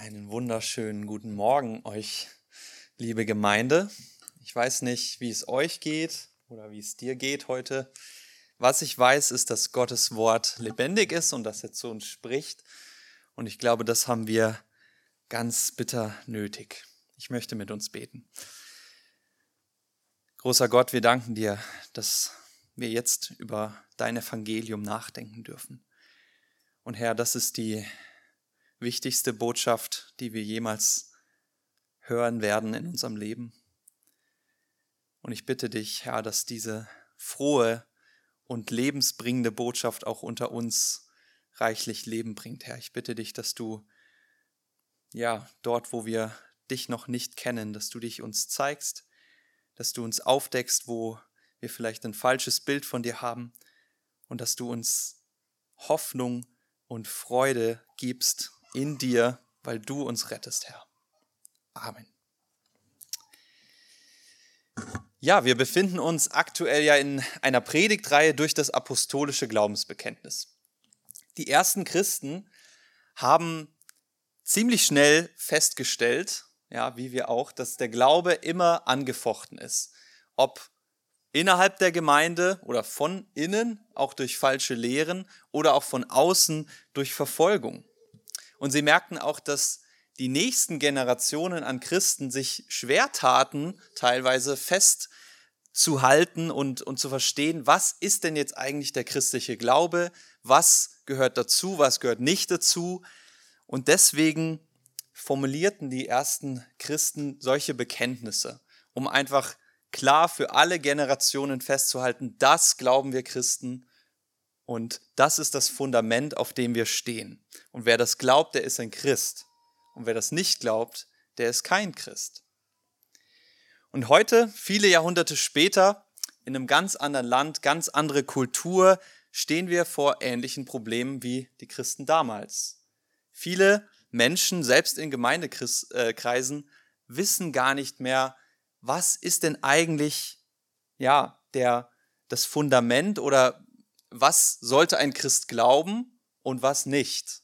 Einen wunderschönen guten Morgen euch, liebe Gemeinde. Ich weiß nicht, wie es euch geht oder wie es dir geht heute. Was ich weiß, ist, dass Gottes Wort lebendig ist und dass er zu uns spricht. Und ich glaube, das haben wir ganz bitter nötig. Ich möchte mit uns beten. Großer Gott, wir danken dir, dass wir jetzt über dein Evangelium nachdenken dürfen. Und Herr, das ist die wichtigste Botschaft, die wir jemals hören werden in unserem Leben. Und ich bitte dich, Herr, dass diese frohe und lebensbringende Botschaft auch unter uns reichlich Leben bringt, Herr. Ich bitte dich, dass du, ja, dort, wo wir dich noch nicht kennen, dass du dich uns zeigst, dass du uns aufdeckst, wo wir vielleicht ein falsches Bild von dir haben und dass du uns Hoffnung und Freude gibst in dir, weil du uns rettest, Herr. Amen. Ja, wir befinden uns aktuell ja in einer Predigtreihe durch das apostolische Glaubensbekenntnis. Die ersten Christen haben ziemlich schnell festgestellt, ja, wie wir auch, dass der Glaube immer angefochten ist. Ob innerhalb der Gemeinde oder von innen, auch durch falsche Lehren oder auch von außen durch Verfolgung. Und sie merkten auch, dass die nächsten Generationen an Christen sich schwer taten, teilweise festzuhalten und, und zu verstehen, was ist denn jetzt eigentlich der christliche Glaube, was gehört dazu, was gehört nicht dazu. Und deswegen formulierten die ersten Christen solche Bekenntnisse, um einfach klar für alle Generationen festzuhalten, das glauben wir Christen und das ist das Fundament, auf dem wir stehen. Und wer das glaubt, der ist ein Christ. Und wer das nicht glaubt, der ist kein Christ. Und heute, viele Jahrhunderte später, in einem ganz anderen Land, ganz andere Kultur, stehen wir vor ähnlichen Problemen wie die Christen damals. Viele Menschen, selbst in Gemeindekreisen, wissen gar nicht mehr, was ist denn eigentlich, ja, der, das Fundament oder was sollte ein Christ glauben und was nicht.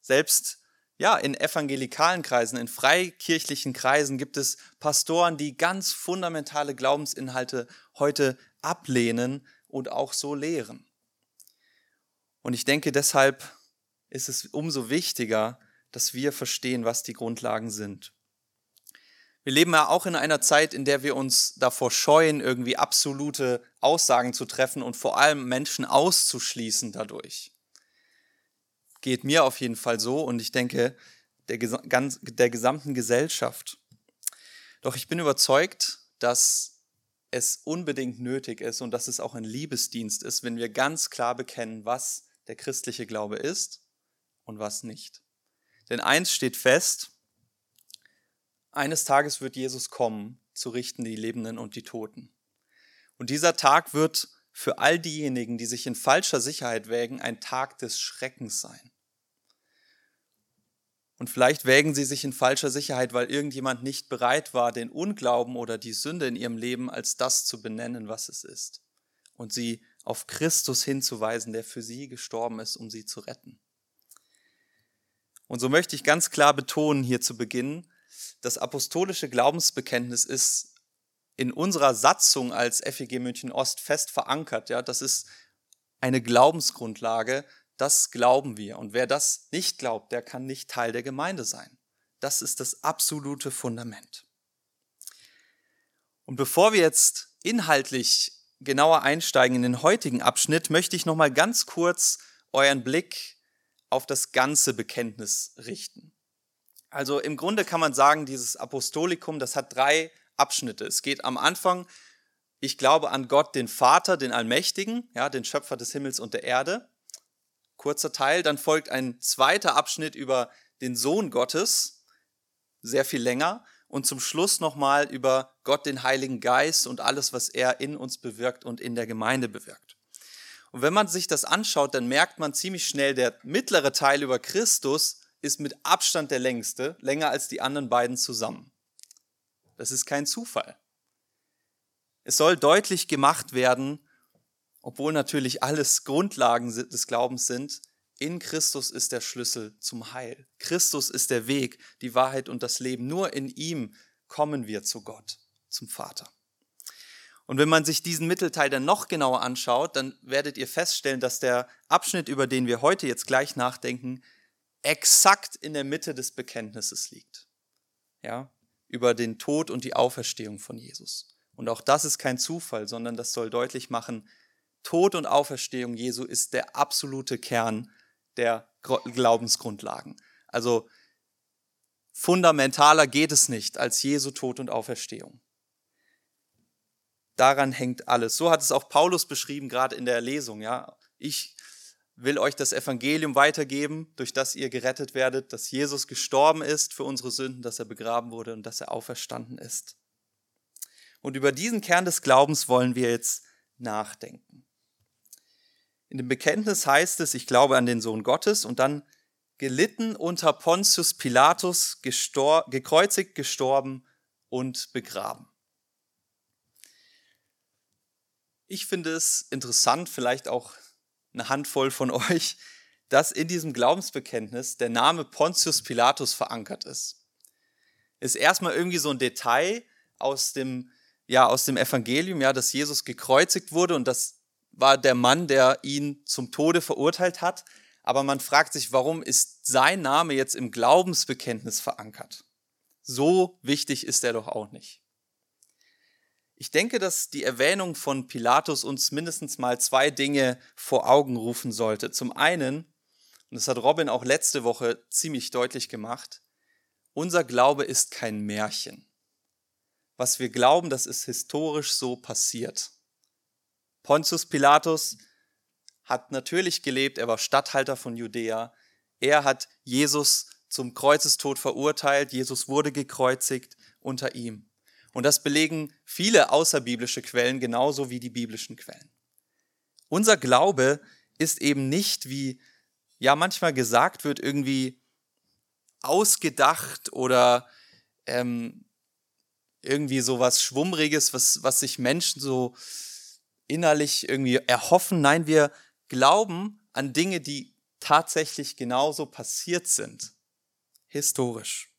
Selbst ja, in evangelikalen Kreisen, in freikirchlichen Kreisen gibt es Pastoren, die ganz fundamentale Glaubensinhalte heute ablehnen und auch so lehren. Und ich denke, deshalb ist es umso wichtiger, dass wir verstehen, was die Grundlagen sind. Wir leben ja auch in einer Zeit, in der wir uns davor scheuen, irgendwie absolute Aussagen zu treffen und vor allem Menschen auszuschließen dadurch. Geht mir auf jeden Fall so und ich denke der, ganz, der gesamten Gesellschaft. Doch ich bin überzeugt, dass es unbedingt nötig ist und dass es auch ein Liebesdienst ist, wenn wir ganz klar bekennen, was der christliche Glaube ist und was nicht. Denn eins steht fest, eines Tages wird Jesus kommen, zu richten die Lebenden und die Toten. Und dieser Tag wird für all diejenigen, die sich in falscher Sicherheit wägen, ein Tag des Schreckens sein. Und vielleicht wägen sie sich in falscher Sicherheit, weil irgendjemand nicht bereit war, den Unglauben oder die Sünde in ihrem Leben als das zu benennen, was es ist. Und sie auf Christus hinzuweisen, der für sie gestorben ist, um sie zu retten. Und so möchte ich ganz klar betonen hier zu Beginn, das apostolische Glaubensbekenntnis ist in unserer Satzung als FEG München Ost fest verankert. Ja, das ist eine Glaubensgrundlage. Das glauben wir. Und wer das nicht glaubt, der kann nicht Teil der Gemeinde sein. Das ist das absolute Fundament. Und bevor wir jetzt inhaltlich genauer einsteigen in den heutigen Abschnitt, möchte ich noch mal ganz kurz euren Blick auf das ganze Bekenntnis richten. Also im Grunde kann man sagen, dieses Apostolikum, das hat drei Abschnitte. Es geht am Anfang, ich glaube an Gott, den Vater, den Allmächtigen, ja, den Schöpfer des Himmels und der Erde. Kurzer Teil. Dann folgt ein zweiter Abschnitt über den Sohn Gottes, sehr viel länger. Und zum Schluss nochmal über Gott, den Heiligen Geist und alles, was er in uns bewirkt und in der Gemeinde bewirkt. Und wenn man sich das anschaut, dann merkt man ziemlich schnell, der mittlere Teil über Christus ist mit Abstand der längste, länger als die anderen beiden zusammen. Das ist kein Zufall. Es soll deutlich gemacht werden, obwohl natürlich alles Grundlagen des Glaubens sind, In Christus ist der Schlüssel zum Heil. Christus ist der Weg, die Wahrheit und das Leben. Nur in ihm kommen wir zu Gott, zum Vater. Und wenn man sich diesen Mittelteil dann noch genauer anschaut, dann werdet ihr feststellen, dass der Abschnitt, über den wir heute jetzt gleich nachdenken, exakt in der Mitte des Bekenntnisses liegt. Ja, über den Tod und die Auferstehung von Jesus. Und auch das ist kein Zufall, sondern das soll deutlich machen, Tod und Auferstehung Jesu ist der absolute Kern der Glaubensgrundlagen. Also fundamentaler geht es nicht als Jesu Tod und Auferstehung. Daran hängt alles. So hat es auch Paulus beschrieben, gerade in der Lesung. Ja, ich will euch das Evangelium weitergeben, durch das ihr gerettet werdet, dass Jesus gestorben ist für unsere Sünden, dass er begraben wurde und dass er auferstanden ist. Und über diesen Kern des Glaubens wollen wir jetzt nachdenken. In dem Bekenntnis heißt es, ich glaube an den Sohn Gottes und dann gelitten unter Pontius Pilatus, gestor gekreuzigt, gestorben und begraben. Ich finde es interessant, vielleicht auch eine Handvoll von euch, dass in diesem Glaubensbekenntnis der Name Pontius Pilatus verankert ist. Ist erstmal irgendwie so ein Detail aus dem, ja, aus dem Evangelium, ja, dass Jesus gekreuzigt wurde und das war der Mann, der ihn zum Tode verurteilt hat. Aber man fragt sich, warum ist sein Name jetzt im Glaubensbekenntnis verankert? So wichtig ist er doch auch nicht. Ich denke, dass die Erwähnung von Pilatus uns mindestens mal zwei Dinge vor Augen rufen sollte. Zum einen, und das hat Robin auch letzte Woche ziemlich deutlich gemacht, unser Glaube ist kein Märchen. Was wir glauben, das ist historisch so passiert. Pontius Pilatus hat natürlich gelebt, er war Statthalter von Judäa. Er hat Jesus zum Kreuzestod verurteilt, Jesus wurde gekreuzigt unter ihm. Und das belegen viele außerbiblische Quellen genauso wie die biblischen Quellen. Unser Glaube ist eben nicht, wie ja manchmal gesagt wird, irgendwie ausgedacht oder ähm, irgendwie so was Schwummriges, was, was sich Menschen so innerlich irgendwie erhoffen. Nein, wir glauben an Dinge, die tatsächlich genauso passiert sind, historisch.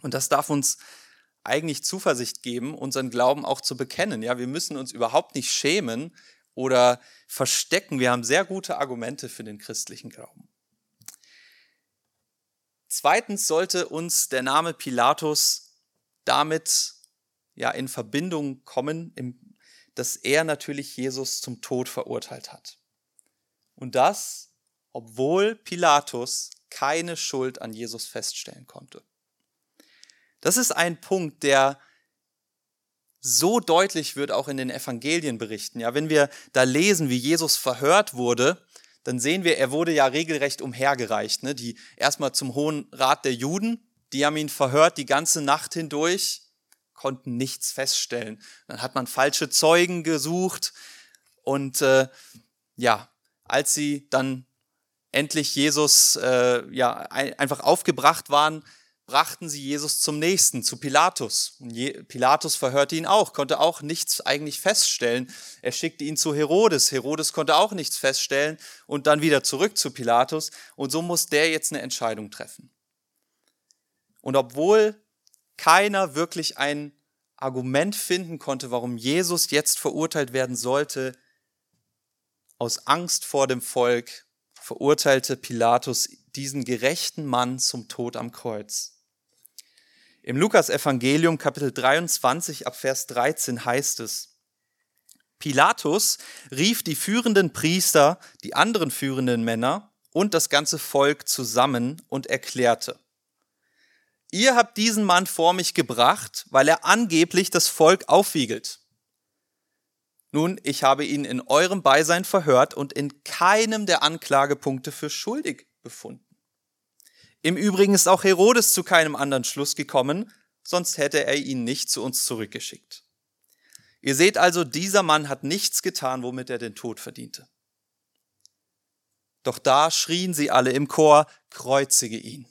Und das darf uns eigentlich Zuversicht geben, unseren Glauben auch zu bekennen. Ja, wir müssen uns überhaupt nicht schämen oder verstecken. Wir haben sehr gute Argumente für den christlichen Glauben. Zweitens sollte uns der Name Pilatus damit ja in Verbindung kommen, dass er natürlich Jesus zum Tod verurteilt hat. Und das, obwohl Pilatus keine Schuld an Jesus feststellen konnte. Das ist ein Punkt, der so deutlich wird auch in den Evangelienberichten. Ja, wenn wir da lesen, wie Jesus verhört wurde, dann sehen wir, er wurde ja regelrecht umhergereicht. Ne? Die erstmal zum Hohen Rat der Juden, die haben ihn verhört die ganze Nacht hindurch, konnten nichts feststellen. Dann hat man falsche Zeugen gesucht und äh, ja, als sie dann endlich Jesus äh, ja einfach aufgebracht waren, brachten sie Jesus zum nächsten, zu Pilatus. Und Pilatus verhörte ihn auch, konnte auch nichts eigentlich feststellen. Er schickte ihn zu Herodes. Herodes konnte auch nichts feststellen und dann wieder zurück zu Pilatus. Und so muss der jetzt eine Entscheidung treffen. Und obwohl keiner wirklich ein Argument finden konnte, warum Jesus jetzt verurteilt werden sollte, aus Angst vor dem Volk verurteilte Pilatus diesen gerechten Mann zum Tod am Kreuz. Im Lukas-Evangelium, Kapitel 23, ab Vers 13 heißt es, Pilatus rief die führenden Priester, die anderen führenden Männer und das ganze Volk zusammen und erklärte, Ihr habt diesen Mann vor mich gebracht, weil er angeblich das Volk aufwiegelt. Nun, ich habe ihn in eurem Beisein verhört und in keinem der Anklagepunkte für schuldig befunden. Im Übrigen ist auch Herodes zu keinem anderen Schluss gekommen, sonst hätte er ihn nicht zu uns zurückgeschickt. Ihr seht also, dieser Mann hat nichts getan, womit er den Tod verdiente. Doch da schrien sie alle im Chor, kreuzige ihn.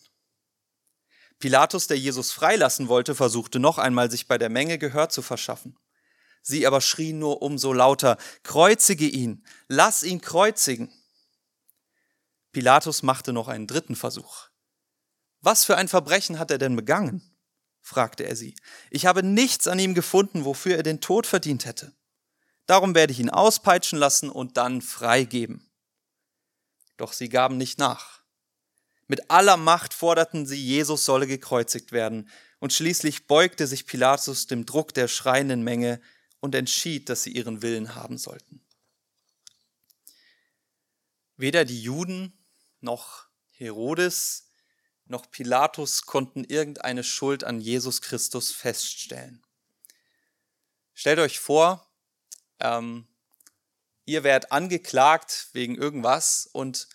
Pilatus, der Jesus freilassen wollte, versuchte noch einmal, sich bei der Menge Gehör zu verschaffen. Sie aber schrien nur umso lauter, kreuzige ihn, lass ihn kreuzigen. Pilatus machte noch einen dritten Versuch. Was für ein Verbrechen hat er denn begangen? fragte er sie. Ich habe nichts an ihm gefunden, wofür er den Tod verdient hätte. Darum werde ich ihn auspeitschen lassen und dann freigeben. Doch sie gaben nicht nach. Mit aller Macht forderten sie, Jesus solle gekreuzigt werden, und schließlich beugte sich Pilatus dem Druck der schreienden Menge und entschied, dass sie ihren Willen haben sollten. Weder die Juden noch Herodes noch Pilatus konnten irgendeine Schuld an Jesus Christus feststellen. Stellt euch vor, ähm, ihr werdet angeklagt wegen irgendwas und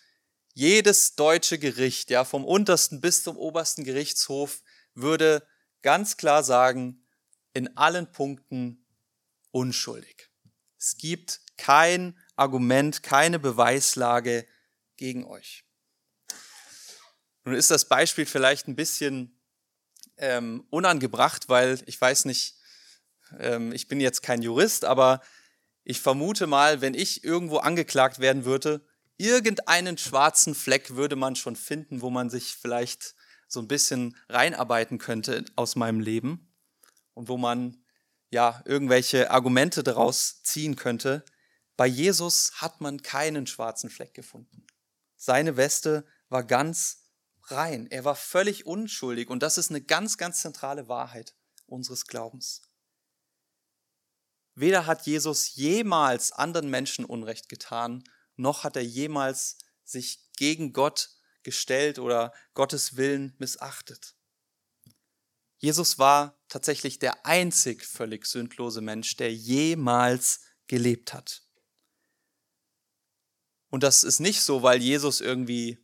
jedes deutsche Gericht, ja, vom untersten bis zum obersten Gerichtshof, würde ganz klar sagen, in allen Punkten unschuldig. Es gibt kein Argument, keine Beweislage gegen euch. Nun ist das Beispiel vielleicht ein bisschen ähm, unangebracht, weil ich weiß nicht, ähm, ich bin jetzt kein Jurist, aber ich vermute mal, wenn ich irgendwo angeklagt werden würde, irgendeinen schwarzen Fleck würde man schon finden, wo man sich vielleicht so ein bisschen reinarbeiten könnte aus meinem Leben und wo man ja irgendwelche Argumente daraus ziehen könnte. Bei Jesus hat man keinen schwarzen Fleck gefunden. Seine Weste war ganz rein. Er war völlig unschuldig und das ist eine ganz, ganz zentrale Wahrheit unseres Glaubens. Weder hat Jesus jemals anderen Menschen Unrecht getan, noch hat er jemals sich gegen Gott gestellt oder Gottes Willen missachtet. Jesus war tatsächlich der einzig völlig sündlose Mensch, der jemals gelebt hat. Und das ist nicht so, weil Jesus irgendwie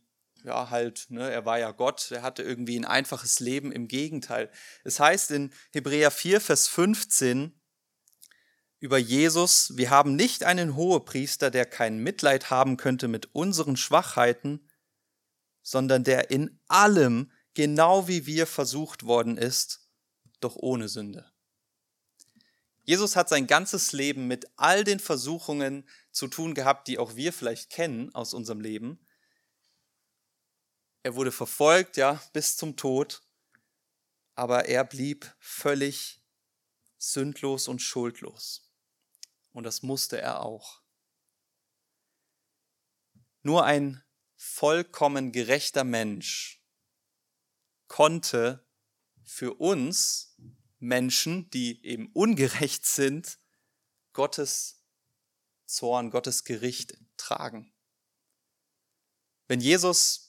ja, halt, ne, er war ja Gott, er hatte irgendwie ein einfaches Leben. Im Gegenteil. Es heißt in Hebräer 4, Vers 15 über Jesus, wir haben nicht einen Hohepriester, der kein Mitleid haben könnte mit unseren Schwachheiten, sondern der in allem, genau wie wir versucht worden ist, doch ohne Sünde. Jesus hat sein ganzes Leben mit all den Versuchungen zu tun gehabt, die auch wir vielleicht kennen aus unserem Leben. Er wurde verfolgt, ja, bis zum Tod, aber er blieb völlig sündlos und schuldlos. Und das musste er auch. Nur ein vollkommen gerechter Mensch konnte für uns Menschen, die eben ungerecht sind, Gottes Zorn, Gottes Gericht tragen. Wenn Jesus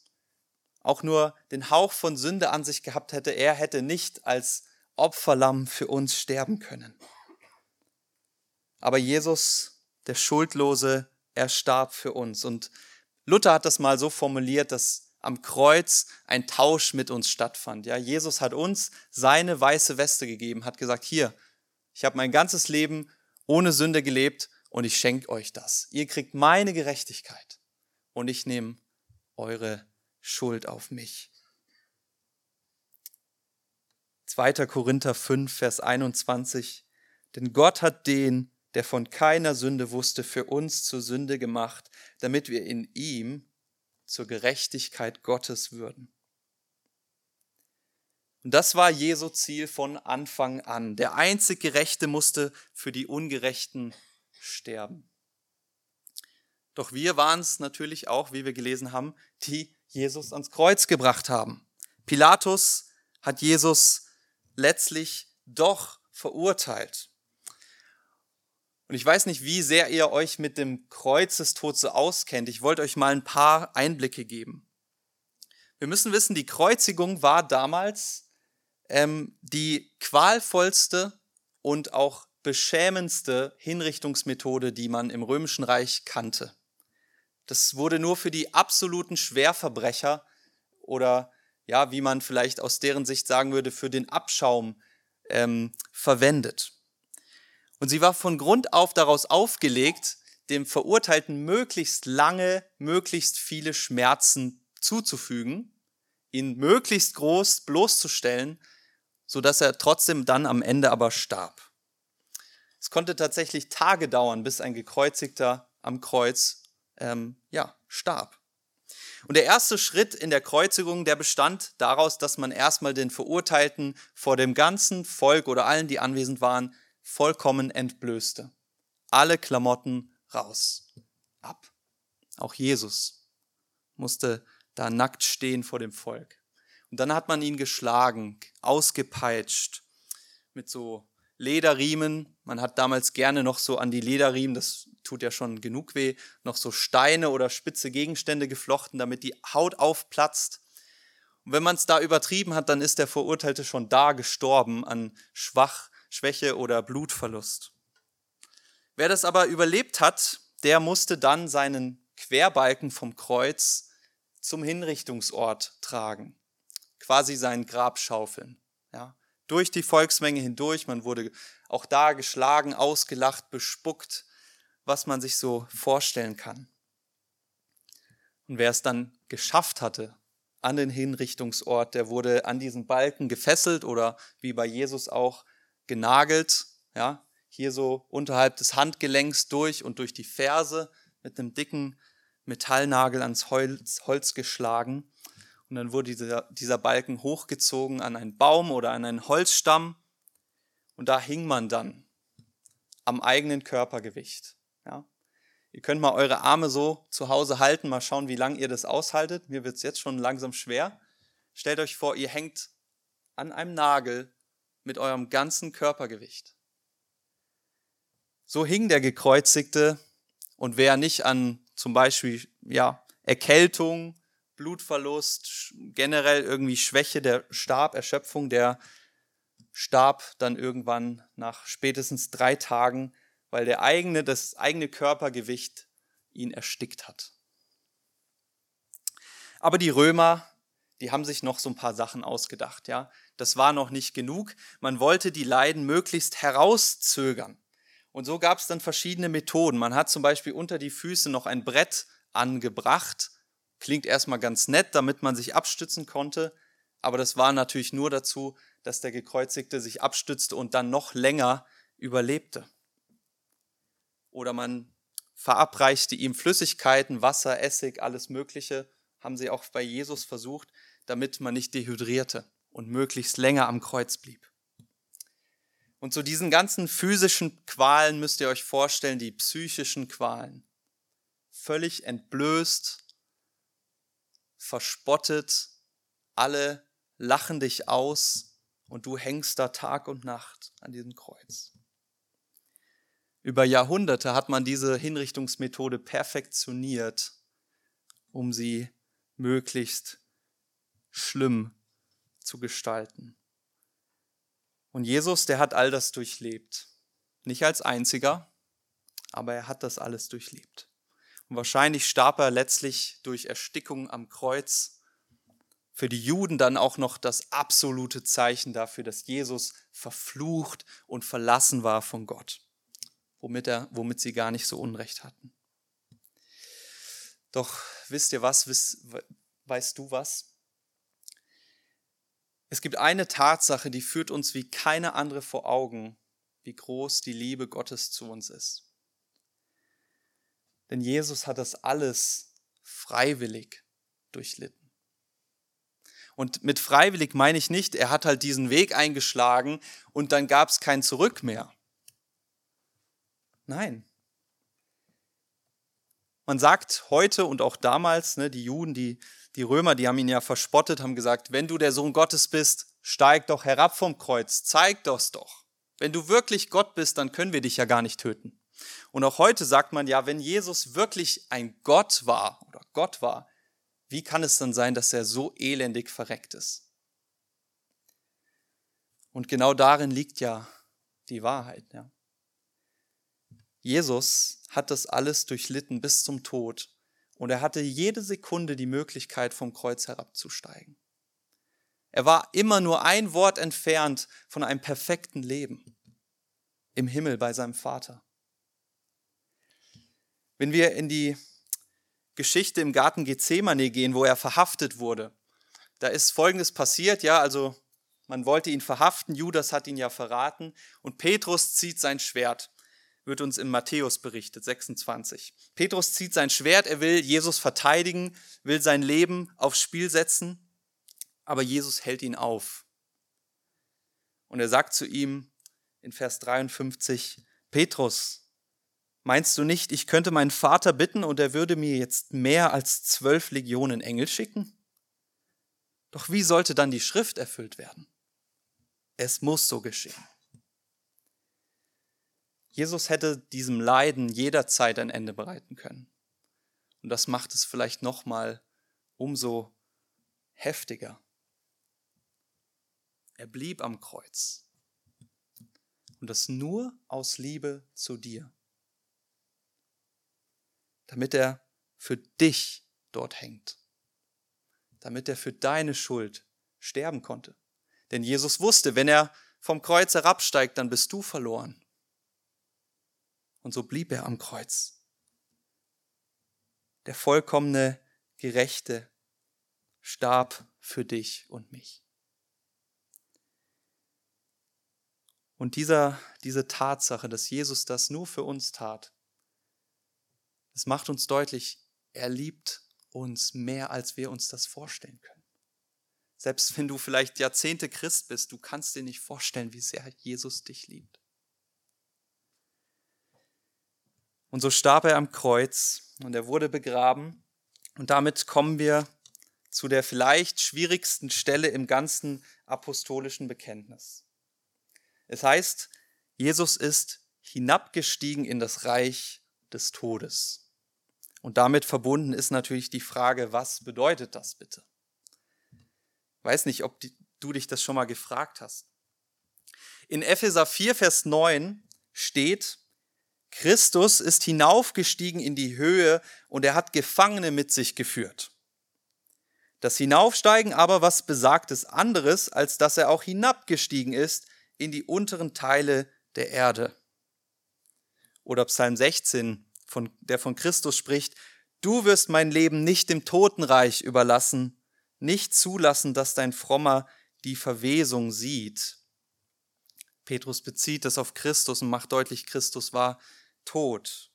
auch nur den Hauch von Sünde an sich gehabt hätte, er hätte nicht als Opferlamm für uns sterben können. Aber Jesus, der Schuldlose, er starb für uns. Und Luther hat das mal so formuliert, dass am Kreuz ein Tausch mit uns stattfand. Ja, Jesus hat uns seine weiße Weste gegeben, hat gesagt, hier, ich habe mein ganzes Leben ohne Sünde gelebt und ich schenke euch das. Ihr kriegt meine Gerechtigkeit und ich nehme eure Schuld auf mich. 2. Korinther 5, Vers 21. Denn Gott hat den, der von keiner Sünde wusste, für uns zur Sünde gemacht, damit wir in ihm zur Gerechtigkeit Gottes würden. Und das war Jesu Ziel von Anfang an. Der einzig Gerechte musste für die Ungerechten sterben. Doch wir waren es natürlich auch, wie wir gelesen haben, die Jesus ans Kreuz gebracht haben. Pilatus hat Jesus letztlich doch verurteilt. Und ich weiß nicht, wie sehr ihr euch mit dem Kreuzestod so auskennt. Ich wollte euch mal ein paar Einblicke geben. Wir müssen wissen, die Kreuzigung war damals ähm, die qualvollste und auch beschämendste Hinrichtungsmethode, die man im Römischen Reich kannte. Das wurde nur für die absoluten Schwerverbrecher oder ja, wie man vielleicht aus deren Sicht sagen würde, für den Abschaum ähm, verwendet. Und sie war von Grund auf daraus aufgelegt, dem Verurteilten möglichst lange, möglichst viele Schmerzen zuzufügen, ihn möglichst groß bloßzustellen, so dass er trotzdem dann am Ende aber starb. Es konnte tatsächlich Tage dauern, bis ein Gekreuzigter am Kreuz ähm, ja, starb. Und der erste Schritt in der Kreuzigung, der bestand daraus, dass man erstmal den Verurteilten vor dem ganzen Volk oder allen, die anwesend waren, vollkommen entblößte. Alle Klamotten raus, ab. Auch Jesus musste da nackt stehen vor dem Volk. Und dann hat man ihn geschlagen, ausgepeitscht mit so Lederriemen. Man hat damals gerne noch so an die Lederriemen, das tut ja schon genug weh, noch so Steine oder spitze Gegenstände geflochten, damit die Haut aufplatzt. Und wenn man es da übertrieben hat, dann ist der Verurteilte schon da gestorben an Schwach, Schwäche oder Blutverlust. Wer das aber überlebt hat, der musste dann seinen Querbalken vom Kreuz zum Hinrichtungsort tragen, quasi sein Grab schaufeln. Ja, durch die Volksmenge hindurch, man wurde auch da geschlagen, ausgelacht, bespuckt, was man sich so vorstellen kann. Und wer es dann geschafft hatte an den Hinrichtungsort, der wurde an diesen Balken gefesselt oder wie bei Jesus auch genagelt, ja, hier so unterhalb des Handgelenks durch und durch die Ferse mit einem dicken Metallnagel ans Holz, Holz geschlagen. Und dann wurde dieser, dieser Balken hochgezogen an einen Baum oder an einen Holzstamm. Und da hing man dann am eigenen Körpergewicht. Ja? Ihr könnt mal eure Arme so zu Hause halten, mal schauen, wie lange ihr das aushaltet. Mir wird es jetzt schon langsam schwer. Stellt euch vor, ihr hängt an einem Nagel mit eurem ganzen Körpergewicht. So hing der Gekreuzigte und wer nicht an zum Beispiel ja, Erkältung, Blutverlust, generell irgendwie Schwäche, der Stab, Erschöpfung, der starb dann irgendwann nach spätestens drei Tagen, weil der eigene, das eigene Körpergewicht ihn erstickt hat. Aber die Römer, die haben sich noch so ein paar Sachen ausgedacht, ja. Das war noch nicht genug. Man wollte die Leiden möglichst herauszögern. Und so gab es dann verschiedene Methoden. Man hat zum Beispiel unter die Füße noch ein Brett angebracht. Klingt erstmal ganz nett, damit man sich abstützen konnte. Aber das war natürlich nur dazu, dass der Gekreuzigte sich abstützte und dann noch länger überlebte. Oder man verabreichte ihm Flüssigkeiten, Wasser, Essig, alles Mögliche, haben sie auch bei Jesus versucht, damit man nicht dehydrierte und möglichst länger am Kreuz blieb. Und zu diesen ganzen physischen Qualen müsst ihr euch vorstellen, die psychischen Qualen. Völlig entblößt, verspottet, alle lachen dich aus und du hängst da Tag und Nacht an diesem Kreuz. Über Jahrhunderte hat man diese Hinrichtungsmethode perfektioniert, um sie möglichst schlimm zu gestalten. Und Jesus, der hat all das durchlebt. Nicht als einziger, aber er hat das alles durchlebt. Und wahrscheinlich starb er letztlich durch Erstickung am Kreuz. Für die Juden dann auch noch das absolute Zeichen dafür, dass Jesus verflucht und verlassen war von Gott, womit, er, womit sie gar nicht so Unrecht hatten. Doch wisst ihr was, weißt du was? Es gibt eine Tatsache, die führt uns wie keine andere vor Augen, wie groß die Liebe Gottes zu uns ist. Denn Jesus hat das alles freiwillig durchlitten. Und mit freiwillig meine ich nicht, er hat halt diesen Weg eingeschlagen und dann gab es kein Zurück mehr. Nein. Man sagt heute und auch damals, ne, die Juden, die die Römer, die haben ihn ja verspottet, haben gesagt, wenn du der Sohn Gottes bist, steig doch herab vom Kreuz, zeig das doch. Wenn du wirklich Gott bist, dann können wir dich ja gar nicht töten. Und auch heute sagt man ja, wenn Jesus wirklich ein Gott war oder Gott war, wie kann es dann sein, dass er so elendig verreckt ist? Und genau darin liegt ja die Wahrheit. Ja. Jesus hat das alles durchlitten bis zum Tod und er hatte jede Sekunde die Möglichkeit, vom Kreuz herabzusteigen. Er war immer nur ein Wort entfernt von einem perfekten Leben im Himmel bei seinem Vater. Wenn wir in die Geschichte im Garten Gethsemane gehen, wo er verhaftet wurde, da ist Folgendes passiert, ja, also man wollte ihn verhaften, Judas hat ihn ja verraten und Petrus zieht sein Schwert. wird uns im Matthäus berichtet, 26. Petrus zieht sein Schwert, er will Jesus verteidigen, will sein Leben aufs Spiel setzen, aber Jesus hält ihn auf. Und er sagt zu ihm in Vers 53, Petrus, meinst du nicht, ich könnte meinen Vater bitten und er würde mir jetzt mehr als zwölf Legionen Engel schicken? Doch wie sollte dann die Schrift erfüllt werden? Es muss so geschehen. Jesus hätte diesem Leiden jederzeit ein Ende bereiten können. Und das macht es vielleicht noch mal umso heftiger. Er blieb am Kreuz. Und das nur aus Liebe zu dir. Damit er für dich dort hängt. Damit er für deine Schuld sterben konnte. Denn Jesus wusste, wenn er vom Kreuz herabsteigt, dann bist du verloren. Und so blieb er am Kreuz. Der vollkommene Gerechte starb für dich und mich. Und dieser, diese Tatsache, dass Jesus das nur für uns tat, es macht uns deutlich, er liebt uns mehr, als wir uns das vorstellen können. Selbst wenn du vielleicht Jahrzehnte Christ bist, du kannst dir nicht vorstellen, wie sehr Jesus dich liebt. Und so starb er am Kreuz und er wurde begraben. Und damit kommen wir zu der vielleicht schwierigsten Stelle im ganzen apostolischen Bekenntnis. Es heißt, Jesus ist hinabgestiegen in das Reich des Todes. Und damit verbunden ist natürlich die Frage, was bedeutet das bitte? Weiß nicht, ob du dich das schon mal gefragt hast. In Epheser 4, Vers 9 steht, Christus ist hinaufgestiegen in die Höhe und er hat Gefangene mit sich geführt. Das Hinaufsteigen aber was besagtes anderes, als dass er auch hinabgestiegen ist in die unteren Teile der Erde. Oder Psalm 16, von, der von Christus spricht, du wirst mein Leben nicht dem Totenreich überlassen, nicht zulassen, dass dein Frommer die Verwesung sieht. Petrus bezieht das auf Christus und macht deutlich, Christus war tot.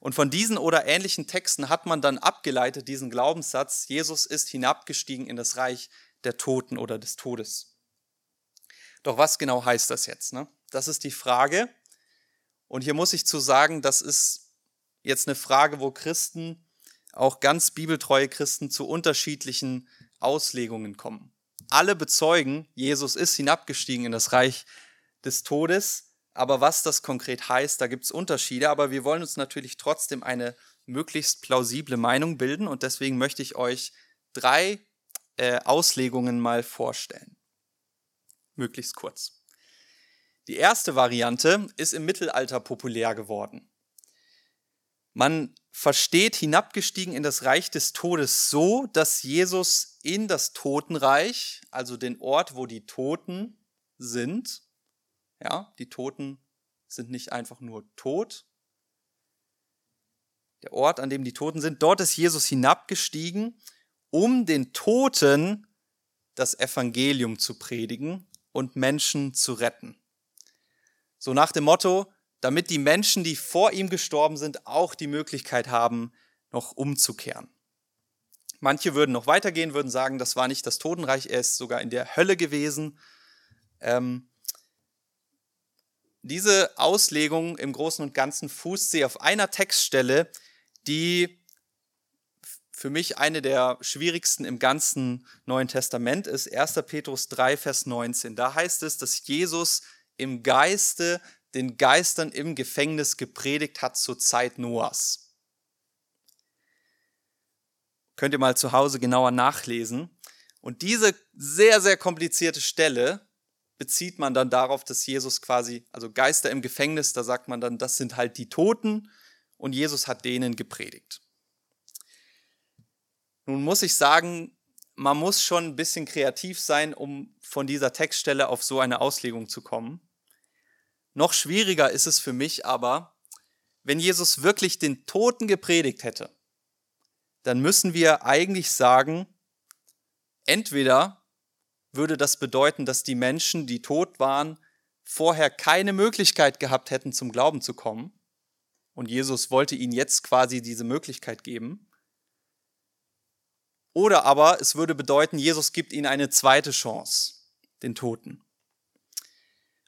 Und von diesen oder ähnlichen Texten hat man dann abgeleitet diesen Glaubenssatz, Jesus ist hinabgestiegen in das Reich der Toten oder des Todes. Doch was genau heißt das jetzt? Ne? Das ist die Frage. Und hier muss ich zu sagen, das ist jetzt eine Frage, wo Christen, auch ganz bibeltreue Christen, zu unterschiedlichen Auslegungen kommen. Alle bezeugen, Jesus ist hinabgestiegen in das Reich des Todes, aber was das konkret heißt, da gibt es Unterschiede. Aber wir wollen uns natürlich trotzdem eine möglichst plausible Meinung bilden und deswegen möchte ich euch drei äh, Auslegungen mal vorstellen. Möglichst kurz. Die erste Variante ist im Mittelalter populär geworden. Man versteht hinabgestiegen in das Reich des Todes so, dass Jesus in das Totenreich, also den Ort, wo die Toten sind, ja, die Toten sind nicht einfach nur tot. Der Ort, an dem die Toten sind, dort ist Jesus hinabgestiegen, um den Toten das Evangelium zu predigen und Menschen zu retten. So nach dem Motto, damit die Menschen, die vor ihm gestorben sind, auch die Möglichkeit haben, noch umzukehren. Manche würden noch weitergehen, würden sagen, das war nicht das Totenreich, er ist sogar in der Hölle gewesen. Ähm, diese Auslegung im Großen und Ganzen fußt sie auf einer Textstelle, die für mich eine der schwierigsten im ganzen Neuen Testament ist, 1. Petrus 3, Vers 19. Da heißt es, dass Jesus im Geiste den Geistern im Gefängnis gepredigt hat zur Zeit Noahs. Könnt ihr mal zu Hause genauer nachlesen. Und diese sehr, sehr komplizierte Stelle bezieht man dann darauf, dass Jesus quasi, also Geister im Gefängnis, da sagt man dann, das sind halt die Toten und Jesus hat denen gepredigt. Nun muss ich sagen, man muss schon ein bisschen kreativ sein, um von dieser Textstelle auf so eine Auslegung zu kommen. Noch schwieriger ist es für mich aber, wenn Jesus wirklich den Toten gepredigt hätte, dann müssen wir eigentlich sagen, entweder würde das bedeuten, dass die Menschen, die tot waren, vorher keine Möglichkeit gehabt hätten, zum Glauben zu kommen. Und Jesus wollte ihnen jetzt quasi diese Möglichkeit geben. Oder aber es würde bedeuten, Jesus gibt ihnen eine zweite Chance, den Toten.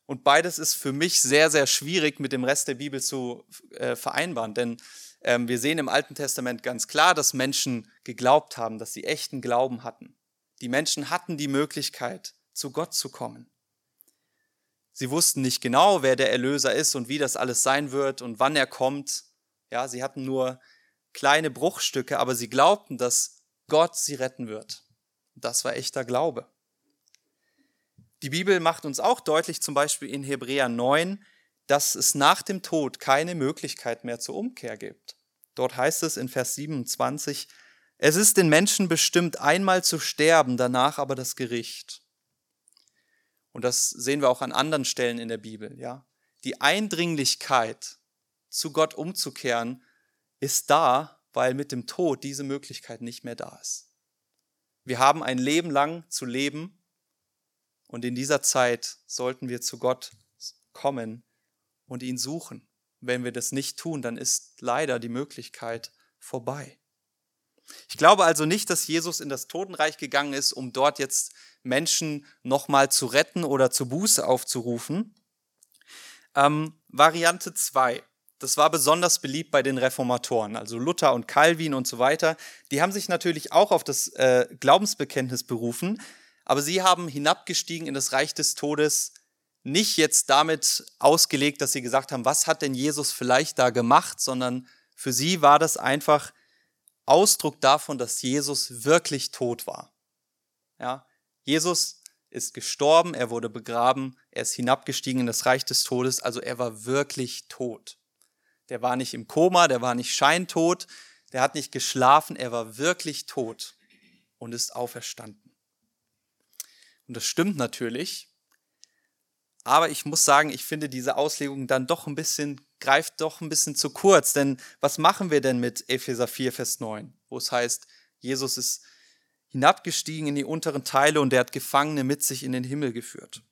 Und beides ist für mich sehr, sehr schwierig mit dem Rest der Bibel zu äh, vereinbaren. Denn ähm, wir sehen im Alten Testament ganz klar, dass Menschen geglaubt haben, dass sie echten Glauben hatten. Die Menschen hatten die Möglichkeit, zu Gott zu kommen. Sie wussten nicht genau, wer der Erlöser ist und wie das alles sein wird und wann er kommt. Ja, sie hatten nur kleine Bruchstücke, aber sie glaubten, dass Gott sie retten wird. Das war echter Glaube. Die Bibel macht uns auch deutlich, zum Beispiel in Hebräer 9, dass es nach dem Tod keine Möglichkeit mehr zur Umkehr gibt. Dort heißt es in Vers 27, es ist den Menschen bestimmt, einmal zu sterben, danach aber das Gericht. Und das sehen wir auch an anderen Stellen in der Bibel, ja. Die Eindringlichkeit, zu Gott umzukehren, ist da, weil mit dem Tod diese Möglichkeit nicht mehr da ist. Wir haben ein Leben lang zu leben und in dieser Zeit sollten wir zu Gott kommen und ihn suchen. Wenn wir das nicht tun, dann ist leider die Möglichkeit vorbei. Ich glaube also nicht, dass Jesus in das Totenreich gegangen ist, um dort jetzt Menschen nochmal zu retten oder zur Buße aufzurufen. Ähm, Variante 2. Das war besonders beliebt bei den Reformatoren, also Luther und Calvin und so weiter. Die haben sich natürlich auch auf das äh, Glaubensbekenntnis berufen, aber sie haben hinabgestiegen in das Reich des Todes nicht jetzt damit ausgelegt, dass sie gesagt haben, was hat denn Jesus vielleicht da gemacht, sondern für sie war das einfach Ausdruck davon, dass Jesus wirklich tot war. Ja, Jesus ist gestorben, er wurde begraben, er ist hinabgestiegen in das Reich des Todes, also er war wirklich tot. Der war nicht im Koma, der war nicht scheintot, der hat nicht geschlafen, er war wirklich tot und ist auferstanden. Und das stimmt natürlich, aber ich muss sagen, ich finde diese Auslegung dann doch ein bisschen, greift doch ein bisschen zu kurz. Denn was machen wir denn mit Epheser 4, Vers 9, wo es heißt, Jesus ist hinabgestiegen in die unteren Teile und er hat Gefangene mit sich in den Himmel geführt.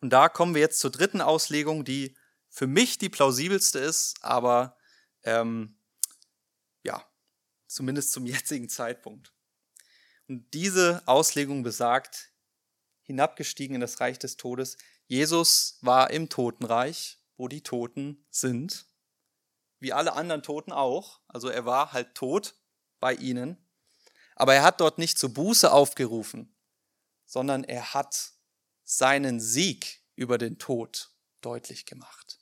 Und da kommen wir jetzt zur dritten Auslegung, die für mich die plausibelste ist, aber ähm, ja, zumindest zum jetzigen Zeitpunkt. Und diese Auslegung besagt, hinabgestiegen in das Reich des Todes. Jesus war im Totenreich, wo die Toten sind, wie alle anderen Toten auch. Also er war halt tot bei ihnen. Aber er hat dort nicht zur Buße aufgerufen, sondern er hat seinen Sieg über den Tod deutlich gemacht.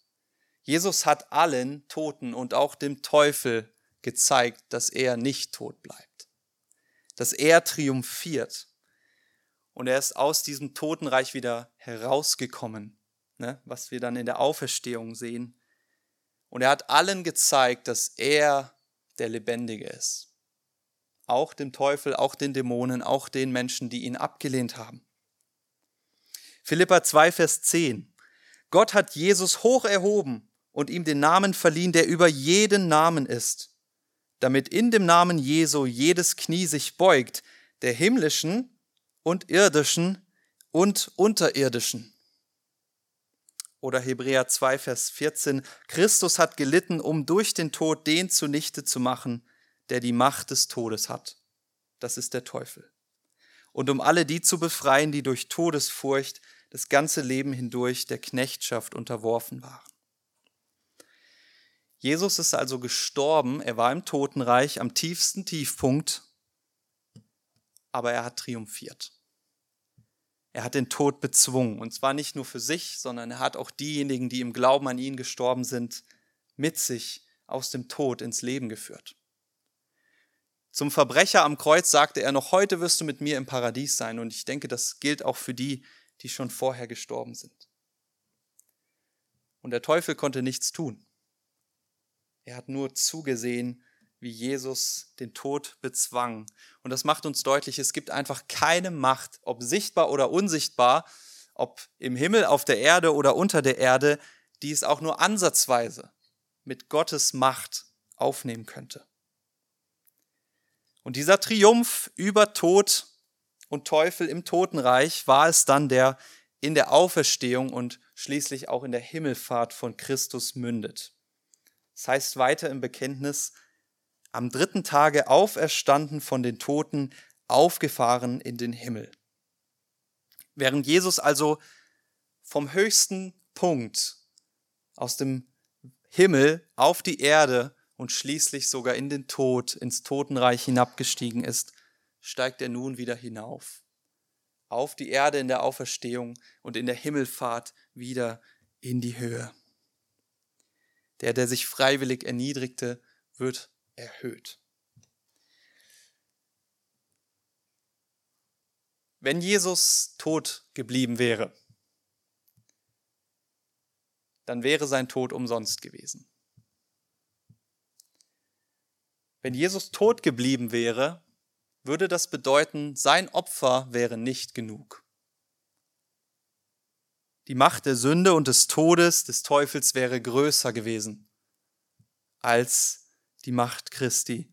Jesus hat allen Toten und auch dem Teufel gezeigt, dass er nicht tot bleibt, dass er triumphiert und er ist aus diesem Totenreich wieder herausgekommen, ne, was wir dann in der Auferstehung sehen. Und er hat allen gezeigt, dass er der Lebendige ist. Auch dem Teufel, auch den Dämonen, auch den Menschen, die ihn abgelehnt haben. Philippa 2, Vers 10. Gott hat Jesus hoch erhoben und ihm den Namen verliehen, der über jeden Namen ist, damit in dem Namen Jesu jedes Knie sich beugt, der himmlischen und irdischen und unterirdischen. Oder Hebräer 2, Vers 14, Christus hat gelitten, um durch den Tod den zunichte zu machen, der die Macht des Todes hat. Das ist der Teufel. Und um alle die zu befreien, die durch Todesfurcht das ganze Leben hindurch der Knechtschaft unterworfen waren. Jesus ist also gestorben, er war im Totenreich am tiefsten Tiefpunkt aber er hat triumphiert. Er hat den Tod bezwungen. Und zwar nicht nur für sich, sondern er hat auch diejenigen, die im Glauben an ihn gestorben sind, mit sich aus dem Tod ins Leben geführt. Zum Verbrecher am Kreuz sagte er noch, heute wirst du mit mir im Paradies sein. Und ich denke, das gilt auch für die, die schon vorher gestorben sind. Und der Teufel konnte nichts tun. Er hat nur zugesehen, wie Jesus den Tod bezwang. Und das macht uns deutlich, es gibt einfach keine Macht, ob sichtbar oder unsichtbar, ob im Himmel, auf der Erde oder unter der Erde, die es auch nur ansatzweise mit Gottes Macht aufnehmen könnte. Und dieser Triumph über Tod und Teufel im Totenreich war es dann, der in der Auferstehung und schließlich auch in der Himmelfahrt von Christus mündet. Das heißt weiter im Bekenntnis, am dritten Tage auferstanden von den Toten, aufgefahren in den Himmel. Während Jesus also vom höchsten Punkt aus dem Himmel auf die Erde und schließlich sogar in den Tod, ins Totenreich hinabgestiegen ist, steigt er nun wieder hinauf. Auf die Erde in der Auferstehung und in der Himmelfahrt wieder in die Höhe. Der, der sich freiwillig erniedrigte, wird erhöht. Wenn Jesus tot geblieben wäre, dann wäre sein Tod umsonst gewesen. Wenn Jesus tot geblieben wäre, würde das bedeuten, sein Opfer wäre nicht genug. Die Macht der Sünde und des Todes des Teufels wäre größer gewesen als die Macht Christi.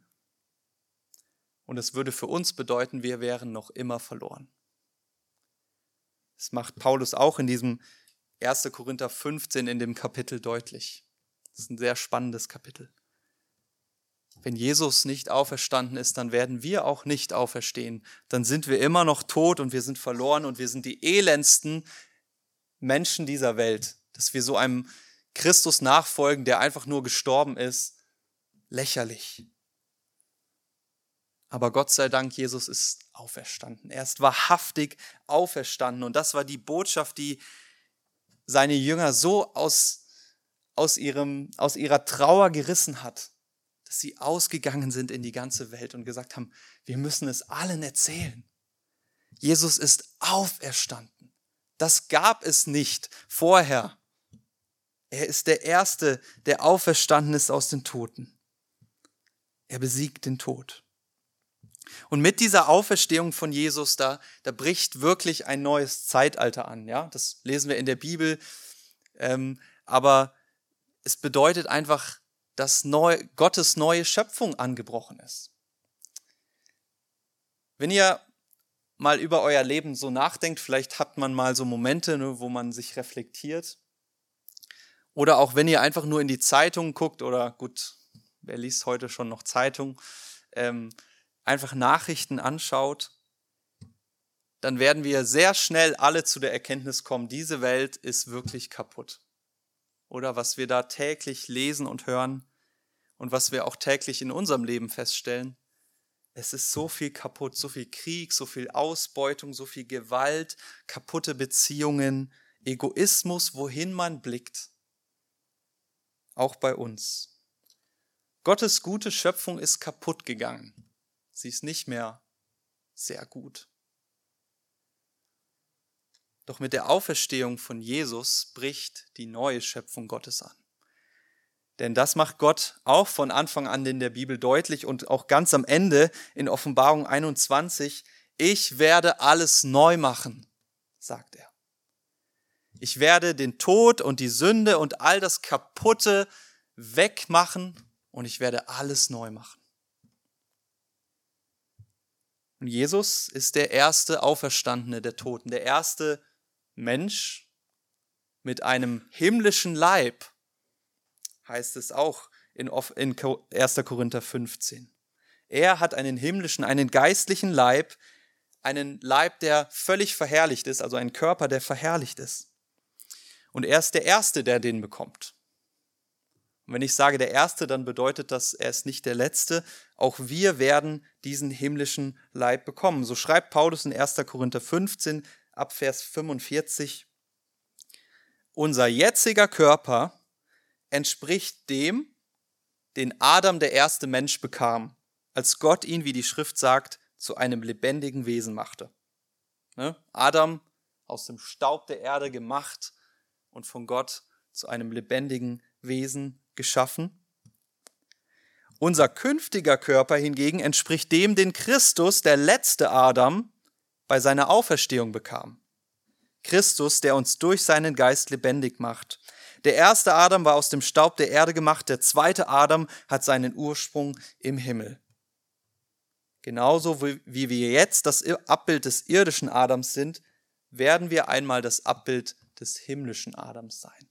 Und es würde für uns bedeuten, wir wären noch immer verloren. Das macht Paulus auch in diesem 1. Korinther 15 in dem Kapitel deutlich. Das ist ein sehr spannendes Kapitel. Wenn Jesus nicht auferstanden ist, dann werden wir auch nicht auferstehen. Dann sind wir immer noch tot und wir sind verloren und wir sind die elendsten Menschen dieser Welt. Dass wir so einem Christus nachfolgen, der einfach nur gestorben ist, lächerlich. Aber Gott sei Dank, Jesus ist auferstanden. Er ist wahrhaftig auferstanden. Und das war die Botschaft, die seine Jünger so aus, aus, ihrem, aus ihrer Trauer gerissen hat, dass sie ausgegangen sind in die ganze Welt und gesagt haben, wir müssen es allen erzählen. Jesus ist auferstanden. Das gab es nicht vorher. Er ist der Erste, der auferstanden ist aus den Toten. Er besiegt den Tod. Und mit dieser Auferstehung von Jesus, da, da bricht wirklich ein neues Zeitalter an. Ja? Das lesen wir in der Bibel. Ähm, aber es bedeutet einfach, dass neu, Gottes neue Schöpfung angebrochen ist. Wenn ihr mal über euer Leben so nachdenkt, vielleicht hat man mal so Momente, ne, wo man sich reflektiert. Oder auch wenn ihr einfach nur in die Zeitung guckt oder gut, wer liest heute schon noch Zeitung? Ähm, einfach Nachrichten anschaut, dann werden wir sehr schnell alle zu der Erkenntnis kommen, diese Welt ist wirklich kaputt. Oder was wir da täglich lesen und hören und was wir auch täglich in unserem Leben feststellen, es ist so viel kaputt, so viel Krieg, so viel Ausbeutung, so viel Gewalt, kaputte Beziehungen, Egoismus, wohin man blickt. Auch bei uns. Gottes gute Schöpfung ist kaputt gegangen. Sie ist nicht mehr sehr gut. Doch mit der Auferstehung von Jesus bricht die neue Schöpfung Gottes an. Denn das macht Gott auch von Anfang an in der Bibel deutlich und auch ganz am Ende in Offenbarung 21. Ich werde alles neu machen, sagt er. Ich werde den Tod und die Sünde und all das Kaputte wegmachen und ich werde alles neu machen. Und Jesus ist der erste Auferstandene der Toten, der erste Mensch mit einem himmlischen Leib, heißt es auch in 1. Korinther 15. Er hat einen himmlischen, einen geistlichen Leib, einen Leib, der völlig verherrlicht ist, also einen Körper, der verherrlicht ist. Und er ist der Erste, der den bekommt. Und wenn ich sage der Erste, dann bedeutet das, er ist nicht der Letzte. Auch wir werden diesen himmlischen Leib bekommen. So schreibt Paulus in 1. Korinther 15 ab Vers 45. Unser jetziger Körper entspricht dem, den Adam der erste Mensch bekam, als Gott ihn, wie die Schrift sagt, zu einem lebendigen Wesen machte. Ne? Adam aus dem Staub der Erde gemacht und von Gott zu einem lebendigen Wesen geschaffen. Unser künftiger Körper hingegen entspricht dem, den Christus, der letzte Adam, bei seiner Auferstehung bekam. Christus, der uns durch seinen Geist lebendig macht. Der erste Adam war aus dem Staub der Erde gemacht, der zweite Adam hat seinen Ursprung im Himmel. Genauso wie wir jetzt das Abbild des irdischen Adams sind, werden wir einmal das Abbild des himmlischen Adams sein.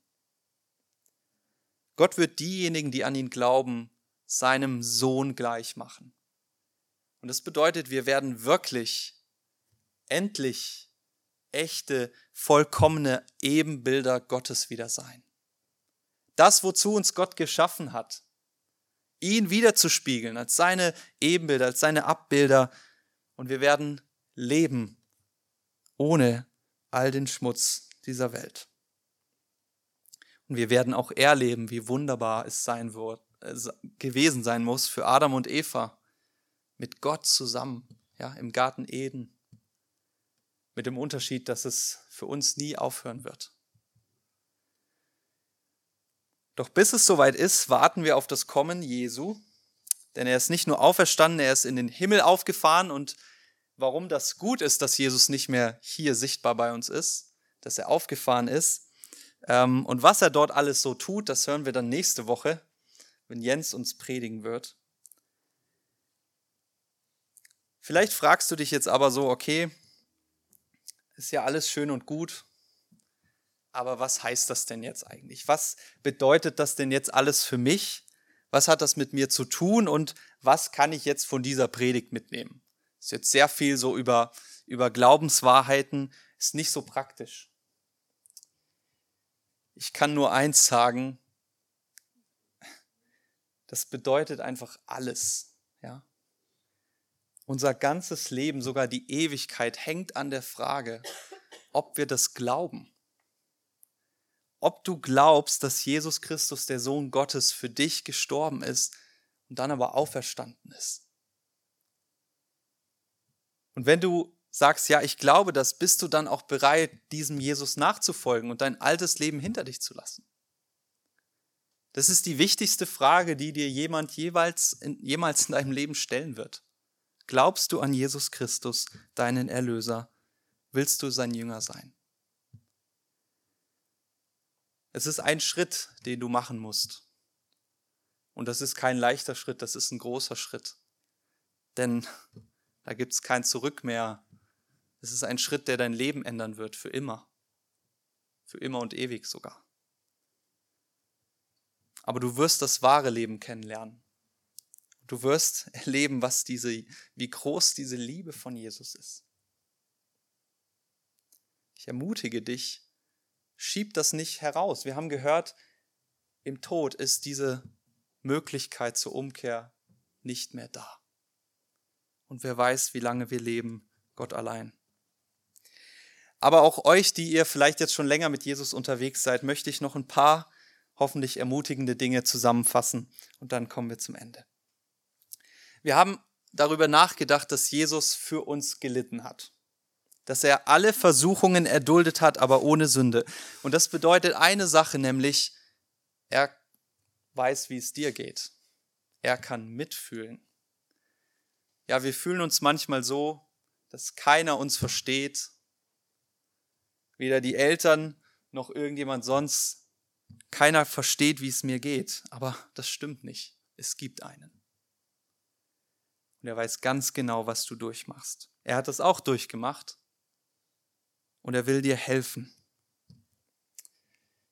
Gott wird diejenigen, die an ihn glauben, seinem Sohn gleich machen. Und das bedeutet, wir werden wirklich endlich echte, vollkommene Ebenbilder Gottes wieder sein. Das, wozu uns Gott geschaffen hat, ihn wiederzuspiegeln als seine Ebenbilder, als seine Abbilder. Und wir werden leben ohne all den Schmutz dieser Welt. Und wir werden auch erleben, wie wunderbar es sein wird, äh, gewesen sein muss für Adam und Eva mit Gott zusammen, ja, im Garten Eden. Mit dem Unterschied, dass es für uns nie aufhören wird. Doch bis es soweit ist, warten wir auf das Kommen Jesu, denn er ist nicht nur auferstanden, er ist in den Himmel aufgefahren und warum das gut ist, dass Jesus nicht mehr hier sichtbar bei uns ist, dass er aufgefahren ist. Ähm, und was er dort alles so tut, das hören wir dann nächste Woche, wenn Jens uns predigen wird. Vielleicht fragst du dich jetzt aber so, okay, ist ja alles schön und gut, aber was heißt das denn jetzt eigentlich? Was bedeutet das denn jetzt alles für mich? Was hat das mit mir zu tun und was kann ich jetzt von dieser Predigt mitnehmen? ist jetzt sehr viel so über, über Glaubenswahrheiten, ist nicht so praktisch. Ich kann nur eins sagen, das bedeutet einfach alles, ja. Unser ganzes Leben, sogar die Ewigkeit, hängt an der Frage, ob wir das glauben. Ob du glaubst, dass Jesus Christus, der Sohn Gottes, für dich gestorben ist und dann aber auferstanden ist. Und wenn du sagst, ja, ich glaube das, bist du dann auch bereit, diesem Jesus nachzufolgen und dein altes Leben hinter dich zu lassen? Das ist die wichtigste Frage, die dir jemand jeweils in, jemals in deinem Leben stellen wird. Glaubst du an Jesus Christus, deinen Erlöser? Willst du sein Jünger sein? Es ist ein Schritt, den du machen musst. Und das ist kein leichter Schritt, das ist ein großer Schritt. Denn da gibt es kein Zurück mehr. Es ist ein Schritt, der dein Leben ändern wird, für immer. Für immer und ewig sogar. Aber du wirst das wahre Leben kennenlernen. Du wirst erleben, was diese, wie groß diese Liebe von Jesus ist. Ich ermutige dich, schieb das nicht heraus. Wir haben gehört, im Tod ist diese Möglichkeit zur Umkehr nicht mehr da und wer weiß, wie lange wir leben, Gott allein. Aber auch euch, die ihr vielleicht jetzt schon länger mit Jesus unterwegs seid, möchte ich noch ein paar hoffentlich ermutigende Dinge zusammenfassen und dann kommen wir zum Ende. Wir haben darüber nachgedacht, dass Jesus für uns gelitten hat, dass er alle Versuchungen erduldet hat, aber ohne Sünde. Und das bedeutet eine Sache, nämlich er weiß, wie es dir geht. Er kann mitfühlen. Ja, wir fühlen uns manchmal so, dass keiner uns versteht. Weder die Eltern noch irgendjemand sonst. Keiner versteht, wie es mir geht. Aber das stimmt nicht. Es gibt einen. Und er weiß ganz genau, was du durchmachst. Er hat das auch durchgemacht. Und er will dir helfen.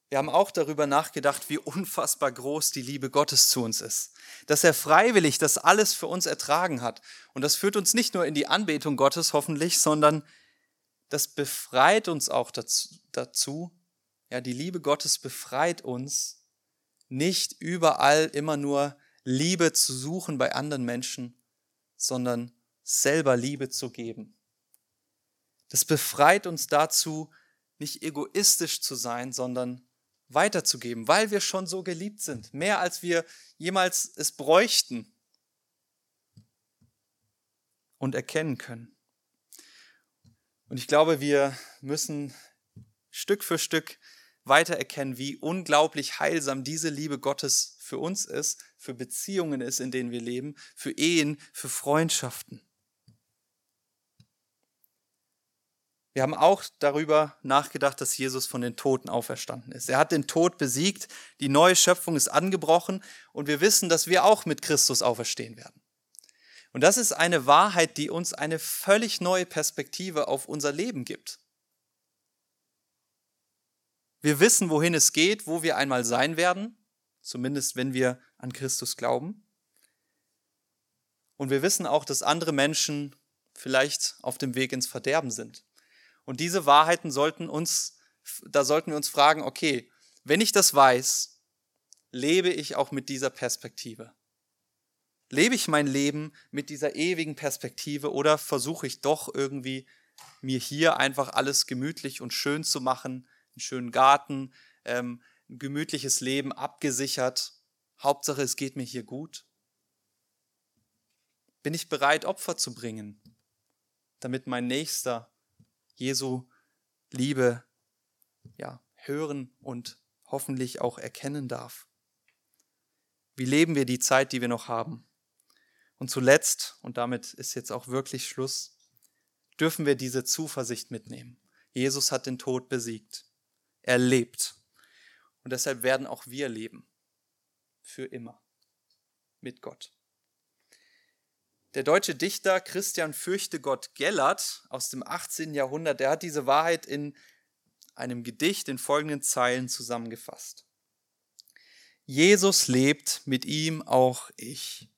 Wir haben auch darüber nachgedacht, wie unfassbar groß die Liebe Gottes zu uns ist. Dass er freiwillig das alles für uns ertragen hat. Und das führt uns nicht nur in die Anbetung Gottes hoffentlich, sondern das befreit uns auch dazu. Ja, die Liebe Gottes befreit uns, nicht überall immer nur Liebe zu suchen bei anderen Menschen, sondern selber Liebe zu geben. Das befreit uns dazu, nicht egoistisch zu sein, sondern weiterzugeben, weil wir schon so geliebt sind, mehr als wir jemals es bräuchten und erkennen können. Und ich glaube, wir müssen Stück für Stück weiter erkennen, wie unglaublich heilsam diese Liebe Gottes für uns ist, für Beziehungen ist, in denen wir leben, für Ehen, für Freundschaften. Wir haben auch darüber nachgedacht, dass Jesus von den Toten auferstanden ist. Er hat den Tod besiegt, die neue Schöpfung ist angebrochen und wir wissen, dass wir auch mit Christus auferstehen werden. Und das ist eine Wahrheit, die uns eine völlig neue Perspektive auf unser Leben gibt. Wir wissen, wohin es geht, wo wir einmal sein werden, zumindest wenn wir an Christus glauben. Und wir wissen auch, dass andere Menschen vielleicht auf dem Weg ins Verderben sind. Und diese Wahrheiten sollten uns, da sollten wir uns fragen, okay, wenn ich das weiß, lebe ich auch mit dieser Perspektive? Lebe ich mein Leben mit dieser ewigen Perspektive oder versuche ich doch irgendwie mir hier einfach alles gemütlich und schön zu machen, einen schönen Garten, ähm, ein gemütliches Leben abgesichert. Hauptsache, es geht mir hier gut. Bin ich bereit, Opfer zu bringen, damit mein Nächster Jesu Liebe ja, hören und hoffentlich auch erkennen darf? Wie leben wir die Zeit, die wir noch haben? Und zuletzt, und damit ist jetzt auch wirklich Schluss, dürfen wir diese Zuversicht mitnehmen. Jesus hat den Tod besiegt. Er lebt. Und deshalb werden auch wir leben. Für immer. Mit Gott. Der deutsche Dichter Christian Fürchtegott Gellert aus dem 18. Jahrhundert, der hat diese Wahrheit in einem Gedicht in folgenden Zeilen zusammengefasst. Jesus lebt, mit ihm auch ich.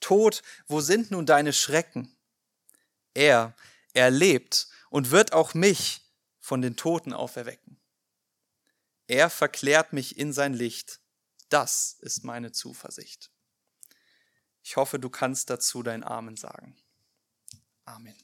Tod, wo sind nun deine Schrecken? Er, er lebt und wird auch mich von den Toten auferwecken. Er verklärt mich in sein Licht. Das ist meine Zuversicht. Ich hoffe, du kannst dazu dein Amen sagen. Amen.